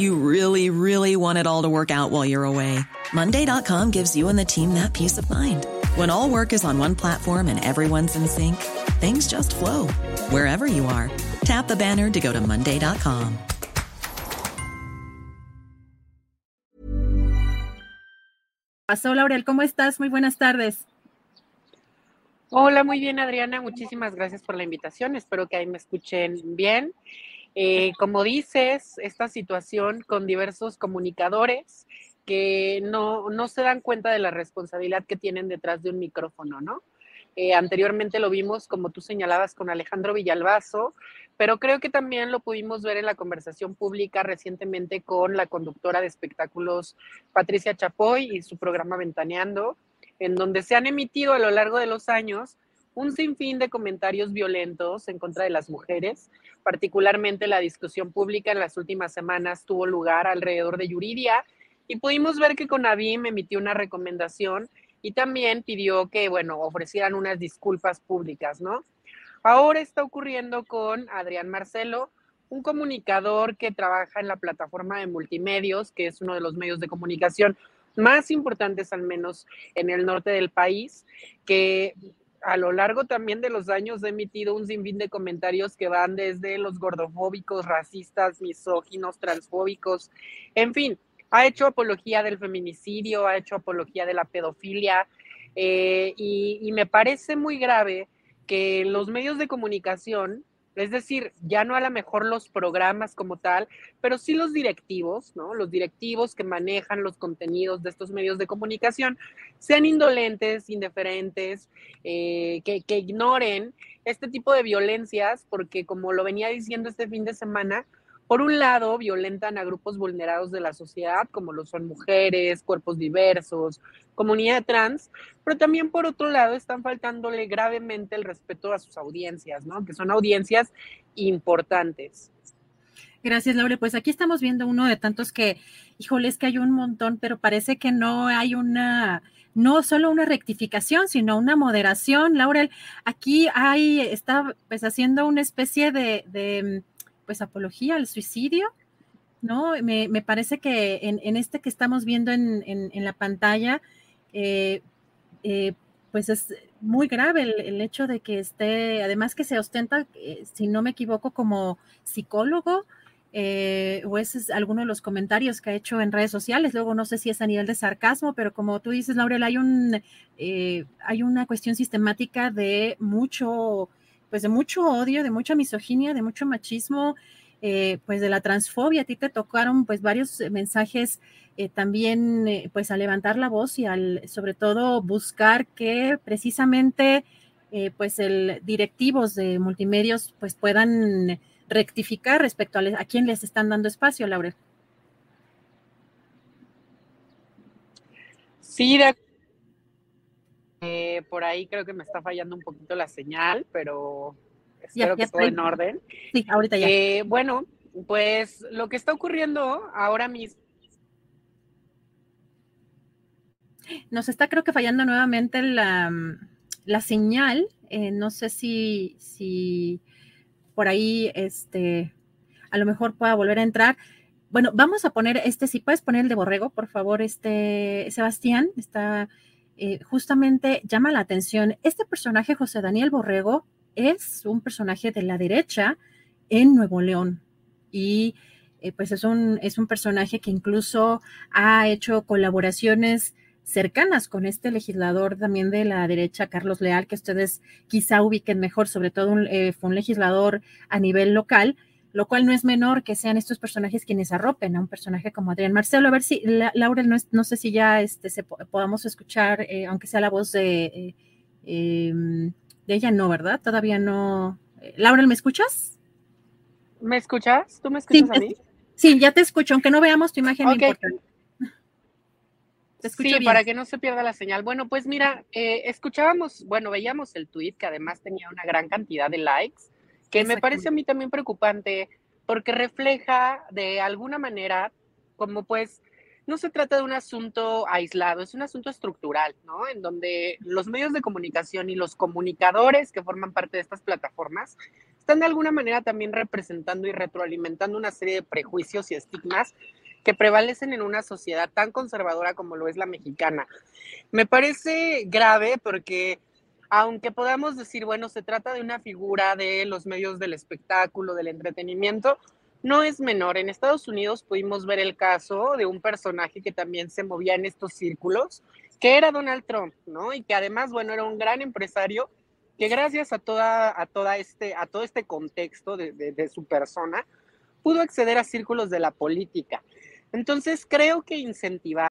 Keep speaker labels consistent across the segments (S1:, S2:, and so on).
S1: You really, really want it all to work out while you're away. Monday.com gives you and the team that peace of mind. When all work is on one platform and everyone's in sync, things just flow wherever you are. Tap the banner to go to Monday.com.
S2: Pasó, Laurel, ¿cómo estás? Muy buenas tardes.
S3: Hola, muy bien, Adriana. Muchísimas gracias por la invitación. Espero que ahí me escuchen bien. Eh, como dices, esta situación con diversos comunicadores que no, no, se dan cuenta de la responsabilidad que tienen detrás de un micrófono, ¿no? Eh, anteriormente lo vimos, como tú señalabas, con Alejandro Villalbazo, pero creo que también lo pudimos ver en la conversación pública recientemente con la conductora de espectáculos Patricia Chapoy y su programa Ventaneando, en donde se han emitido a lo largo de los años un sinfín de comentarios violentos en contra de las mujeres, particularmente la discusión pública en las últimas semanas tuvo lugar alrededor de Yuridia y pudimos ver que Conavim emitió una recomendación y también pidió que, bueno, ofrecieran unas disculpas públicas, ¿no? Ahora está ocurriendo con Adrián Marcelo, un comunicador que trabaja en la plataforma de multimedios, que es uno de los medios de comunicación más importantes, al menos en el norte del país, que a lo largo también de los años ha emitido un sinfín de comentarios que van desde los gordofóbicos, racistas, misóginos, transfóbicos, en fin, ha hecho apología del feminicidio, ha hecho apología de la pedofilia, eh, y me parece muy grave que los medios de comunicación es decir, ya no a lo mejor los programas como tal, pero sí los directivos, ¿no? Los directivos que manejan los contenidos de estos medios de comunicación, sean indolentes, indiferentes, eh, que, que ignoren este tipo de violencias, porque como lo venía diciendo este fin de semana, por un lado, violentan a grupos vulnerados de la sociedad, como lo son mujeres, cuerpos diversos, comunidad trans, pero también por otro lado están faltándole gravemente el respeto a sus audiencias, ¿no? Que son audiencias importantes.
S2: Gracias, Laura. Pues aquí estamos viendo uno de tantos que, híjole, es que hay un montón, pero parece que no hay una, no solo una rectificación, sino una moderación. Laurel, aquí hay, está pues haciendo una especie de, de pues apología al suicidio, ¿no? Me, me parece que en, en, este que estamos viendo en, en, la pantalla, eh, eh, pues es muy grave el, el, hecho de que esté, además que se ostenta, eh, si no me equivoco, como psicólogo, o ese es alguno de los comentarios que ha hecho en redes sociales. Luego no sé si es a nivel de sarcasmo, pero como tú dices, Laurel, hay un hay una cuestión sistemática de mucho pues de mucho odio, de mucha misoginia, de mucho machismo, eh, pues de la transfobia. A ti te tocaron pues varios mensajes eh, también eh, pues a levantar la voz y al sobre todo buscar que precisamente eh, pues el directivos de multimedios pues puedan rectificar respecto a, a quién les están dando espacio, Laura.
S3: Sí, de eh, por ahí creo que me está fallando un poquito la señal, pero espero ya, ya que todo en orden.
S2: Sí, ahorita ya.
S3: Eh, bueno, pues lo que está ocurriendo ahora mismo.
S2: Nos está creo que fallando nuevamente la, la señal. Eh, no sé si, si por ahí este, a lo mejor pueda volver a entrar. Bueno, vamos a poner este, si puedes poner el de borrego, por favor, este, Sebastián, está eh, justamente llama la atención. Este personaje, José Daniel Borrego, es un personaje de la derecha en Nuevo León y eh, pues es un, es un personaje que incluso ha hecho colaboraciones cercanas con este legislador también de la derecha, Carlos Leal, que ustedes quizá ubiquen mejor, sobre todo eh, fue un legislador a nivel local, lo cual no es menor que sean estos personajes quienes arropen a un personaje como Adrián Marcelo. A ver si, Laura, no, sé si ya este, se, podamos escuchar, eh, aunque sea la voz de, eh, em, de ella, no, ¿verdad? Todavía no. Laura, ¿me escuchas?
S3: ¿Me escuchas? ¿Tú me escuchas a mí?
S2: Sí, ya te escucho, aunque no veamos tu imagen.
S3: sí, para que no se pierda la señal. Bueno, pues mira, eh, escuchábamos, bueno, veíamos el tweet que además tenía una gran cantidad de likes que me parece a mí también preocupante porque refleja de alguna manera como pues no se trata de un asunto aislado, es un asunto estructural, ¿no? En donde los medios de comunicación y los comunicadores que forman parte de estas plataformas están de alguna manera también representando y retroalimentando una serie de prejuicios y estigmas que prevalecen en una sociedad tan conservadora como lo es la mexicana. Me parece grave porque aunque podamos decir, bueno, se trata de una figura de los medios del espectáculo, del entretenimiento, no es menor. En Estados Unidos pudimos ver el caso de un personaje que también se movía en estos círculos, que era Donald Trump, ¿no? Y que además, bueno, era un gran empresario que gracias a, toda, a, toda este, a todo este contexto de, de su persona, pudo acceder a círculos de la política. Entonces, creo que incentivar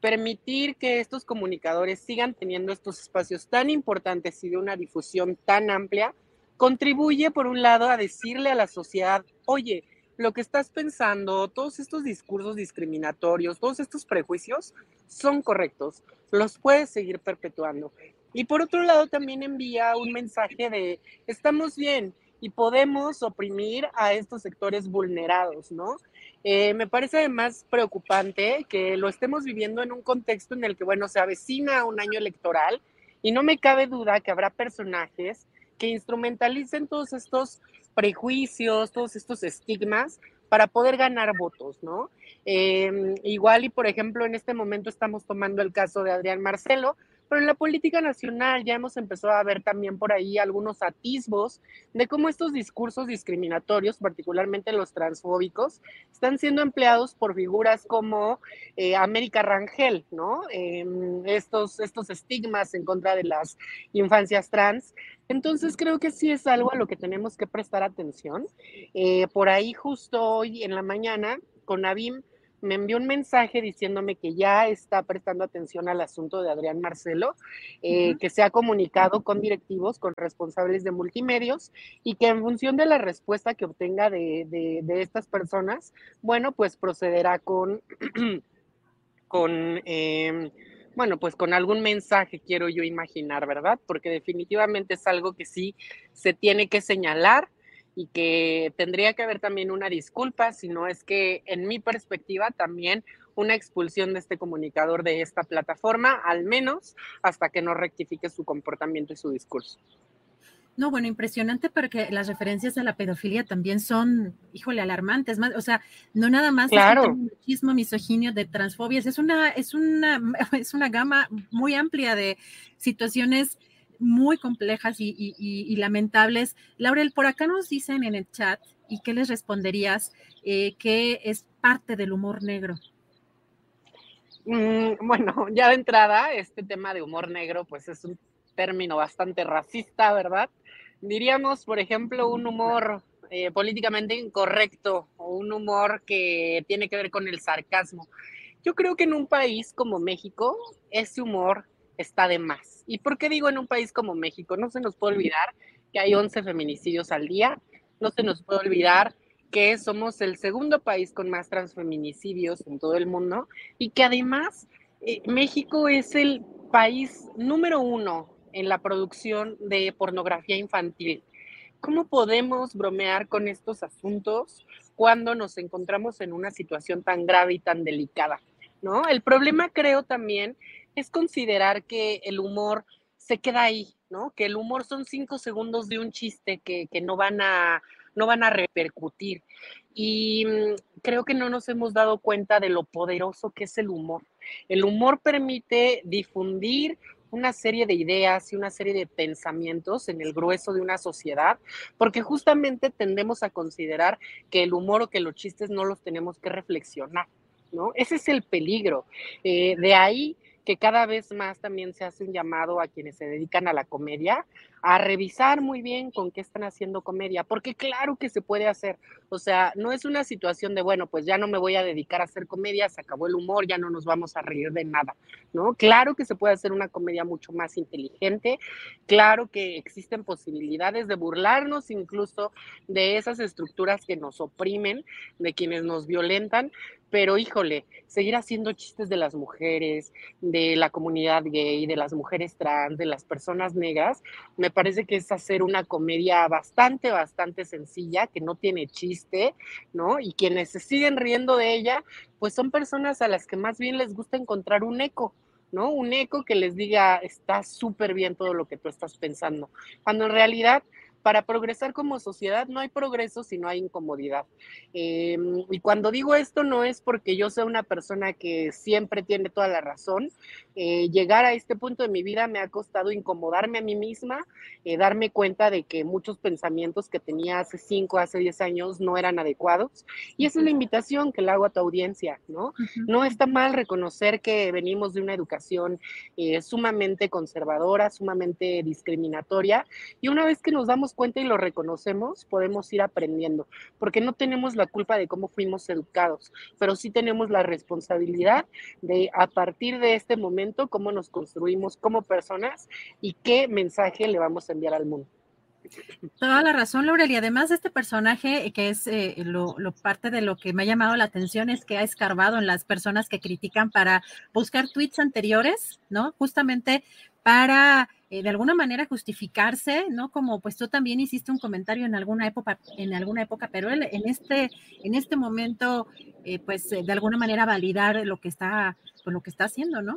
S3: Permitir que estos comunicadores sigan teniendo estos espacios tan importantes y de una difusión tan amplia contribuye, por un lado, a decirle a la sociedad, oye, lo que estás pensando, todos estos discursos discriminatorios, todos estos prejuicios son correctos, los puedes seguir perpetuando. Y por otro lado, también envía un mensaje de, estamos bien y podemos oprimir a estos sectores vulnerados, ¿no? Eh, me parece además preocupante que lo estemos viviendo en un contexto en el que, bueno, se avecina un año electoral y no me cabe duda que habrá personajes que instrumentalicen todos estos prejuicios, todos estos estigmas para poder ganar votos, ¿no? Em, igual y, por ejemplo, en este momento estamos tomando el caso de Adrián Marcelo, pero en la política nacional ya hemos empezado a ver también por ahí algunos atisbos de cómo estos discursos discriminatorios, particularmente los transfóbicos, están siendo empleados por figuras como eh, América Rangel, ¿no? Em, estos, estos estigmas en contra de las infancias trans. Entonces creo que sí es algo a lo que tenemos que prestar atención. Eh, por ahí justo hoy en la mañana con Abim me envió un mensaje diciéndome que ya está prestando atención al asunto de Adrián Marcelo, eh, que se ha comunicado con directivos, con responsables de multimedios y que en función de la respuesta que obtenga de, estas personas, bueno, pues procederá con, con em, bueno, pues con algún mensaje quiero yo imaginar, ¿verdad? Porque definitivamente es algo que sí se tiene que señalar y que tendría que haber también una disculpa, si no es que en mi perspectiva también una expulsión de este comunicador de esta plataforma, al menos hasta que no rectifique su comportamiento y su discurso.
S2: No, bueno, impresionante porque las referencias a la pedofilia también son, híjole, alarmantes, más, o sea, no nada más
S3: claro.
S2: machismo, misoginio, de transfobias, es una, es una, es una gama muy amplia de situaciones muy complejas y, lamentables. Laurel, por acá nos dicen en el chat, ¿y qué les responderías? Eh, que es parte del humor negro.
S3: Mm, bueno, ya de entrada, este tema de humor negro, pues es un término bastante racista, ¿verdad? Diríamos, por ejemplo, un humor eh, políticamente incorrecto o un humor que tiene que ver con el sarcasmo. Yo creo que en un país como México, ese humor está de más. ¿Y por qué digo en un país como México? No se nos puede olvidar que hay 11 feminicidios al día, no se nos puede olvidar que somos el segundo país con más transfeminicidios en todo el mundo y que además eh, México es el país número uno en la producción de pornografía infantil. ¿Cómo podemos bromear con estos asuntos cuando nos encontramos en una situación tan grave y tan delicada? ¿No? El problema creo también es considerar que el humor se queda ahí, ¿no? Que el humor son cinco segundos de un chiste que, que no van a no van a repercutir. Y mm, creo que no nos hemos dado cuenta de lo poderoso que es el humor. El humor permite difundir una serie de ideas y una serie de pensamientos en el grueso de una sociedad, porque justamente tendemos a considerar que el humor o que los chistes no los tenemos que reflexionar, ¿no? Ese es el peligro. Eh, de ahí que cada vez más también se hace un llamado a quienes se dedican a la comedia a revisar muy bien con qué están haciendo comedia, porque claro que se puede hacer. O sea, no es una situación de, bueno, pues ya no me voy a dedicar a hacer comedia, se acabó el humor, ya no nos vamos a reír de nada, ¿no? Claro que se puede hacer una comedia mucho más inteligente, claro que existen posibilidades de burlarnos incluso de esas estructuras que nos oprimen, de quienes nos violentan, pero híjole, seguir haciendo chistes de las mujeres, de la comunidad gay, de las mujeres trans, de las personas negras, me parece que es hacer una comedia bastante, bastante sencilla, que no tiene chiste, ¿no? Y quienes se siguen riendo de ella, pues son personas a las que más bien les gusta encontrar un eco. ¿no? Un eco que les diga, está súper bien todo lo que tú estás pensando, cuando en realidad para progresar como sociedad no hay progreso si no hay incomodidad. Em, y cuando digo esto no es porque yo sea una persona que siempre tiene toda la razón. Eh, llegar a este punto de mi vida me ha costado incomodarme a mí misma, eh, darme cuenta de que muchos pensamientos que tenía hace 5, hace 10 años no eran adecuados. Y es una invitación que le hago a tu audiencia, ¿no? No está mal reconocer que venimos de una educación eh, sumamente conservadora, sumamente discriminatoria. Y una vez que nos damos cuenta y lo reconocemos, podemos ir aprendiendo, porque no tenemos la culpa de cómo fuimos educados, pero sí tenemos la responsabilidad de a partir de este momento cómo nos construimos como personas y qué mensaje le vamos a enviar al mundo.
S2: Toda la razón, Laurel. Y además de este personaje, eh, que es eh, lo, parte de lo que me ha llamado la atención, es que ha escarbado en las personas que critican para buscar tweets anteriores, ¿no? Justamente para eh, de alguna manera justificarse, ¿no? Como pues tú también hiciste un comentario en alguna época, en alguna época, pero él en este, en este momento, eh, pues eh, de alguna manera validar lo que está, pues, lo que está haciendo, ¿no?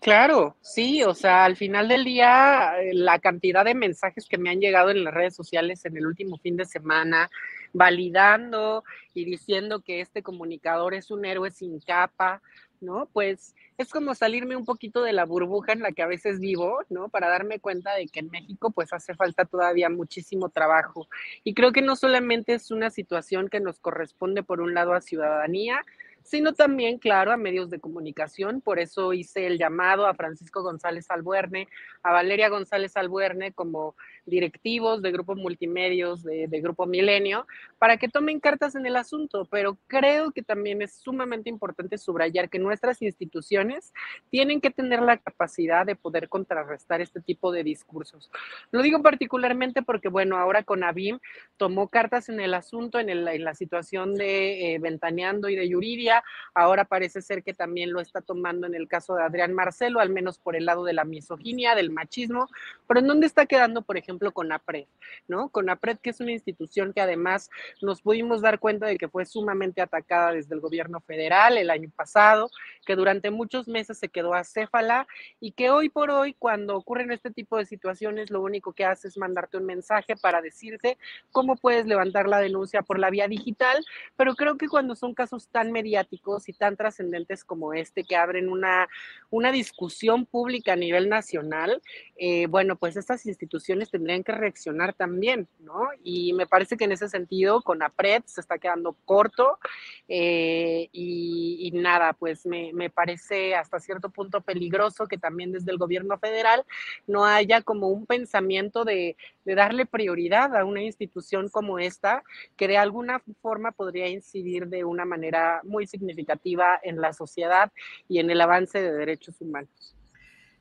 S3: Claro, sí, o sea, al final del día, la cantidad de mensajes que me han llegado en las redes sociales en el último fin de semana, validando y diciendo que este comunicador es un héroe sin capa, ¿no? Pues es como salirme un poquito de la burbuja en la que a veces vivo, ¿no? Para darme cuenta de que en México pues hace falta todavía muchísimo trabajo. Y creo que no solamente es una situación que nos corresponde por un lado a ciudadanía, sino también, claro, a medios de comunicación. Por eso hice el llamado a Francisco González Albuerne, a Valeria González Albuerne como directivos de Grupo Multimedios, de, Grupo Milenio, para que tomen cartas en el asunto. Pero creo que también es sumamente importante subrayar que nuestras instituciones tienen que tener la capacidad de poder contrarrestar este tipo de discursos. Lo digo particularmente porque, bueno, ahora con ABIM tomó cartas en el asunto, en, la situación de eh, Ventaneando y de Yuridia ahora parece ser que también lo está tomando en el caso de Adrián Marcelo, al menos por el lado de la misoginia, del machismo, pero ¿en dónde está quedando, por ejemplo, con APRED? ¿no? Con APRED, que es una institución que además nos pudimos dar cuenta de que fue sumamente atacada desde el gobierno federal el año pasado, que durante muchos meses se quedó acéfala y que hoy por hoy, cuando ocurren este tipo de situaciones, lo único que hace es mandarte un mensaje para decirte cómo puedes levantar la denuncia por la vía digital, pero creo que cuando son casos tan mediáticos, y tan trascendentes como este que abren una, una discusión pública a nivel nacional, eh, bueno, pues estas instituciones tendrían que reaccionar también, ¿no? Y me parece que en ese sentido con APRED se está quedando corto eh, y, nada, pues me, parece hasta cierto punto peligroso que también desde el gobierno federal no haya como un pensamiento de, de darle prioridad a una institución como esta que de alguna forma podría incidir de una manera muy significativa en la sociedad y en el avance de derechos humanos.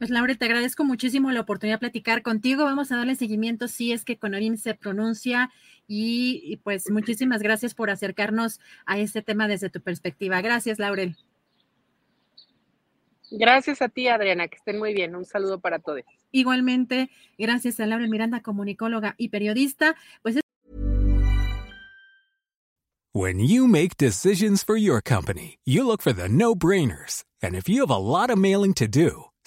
S2: Pues Laura, te agradezco muchísimo la oportunidad de platicar contigo. Vamos a darle seguimiento si es que Conorim se pronuncia y, pues muchísimas gracias por acercarnos a este tema desde tu perspectiva. Gracias, Laurel.
S3: Gracias a ti, Adriana, que estén muy bien. Un saludo para todos.
S2: Igualmente, gracias a Laurel Miranda, comunicóloga y periodista. Pues
S4: When you make decisions for your company, you look for the no-brainers. And if you have a lot of mailing to do,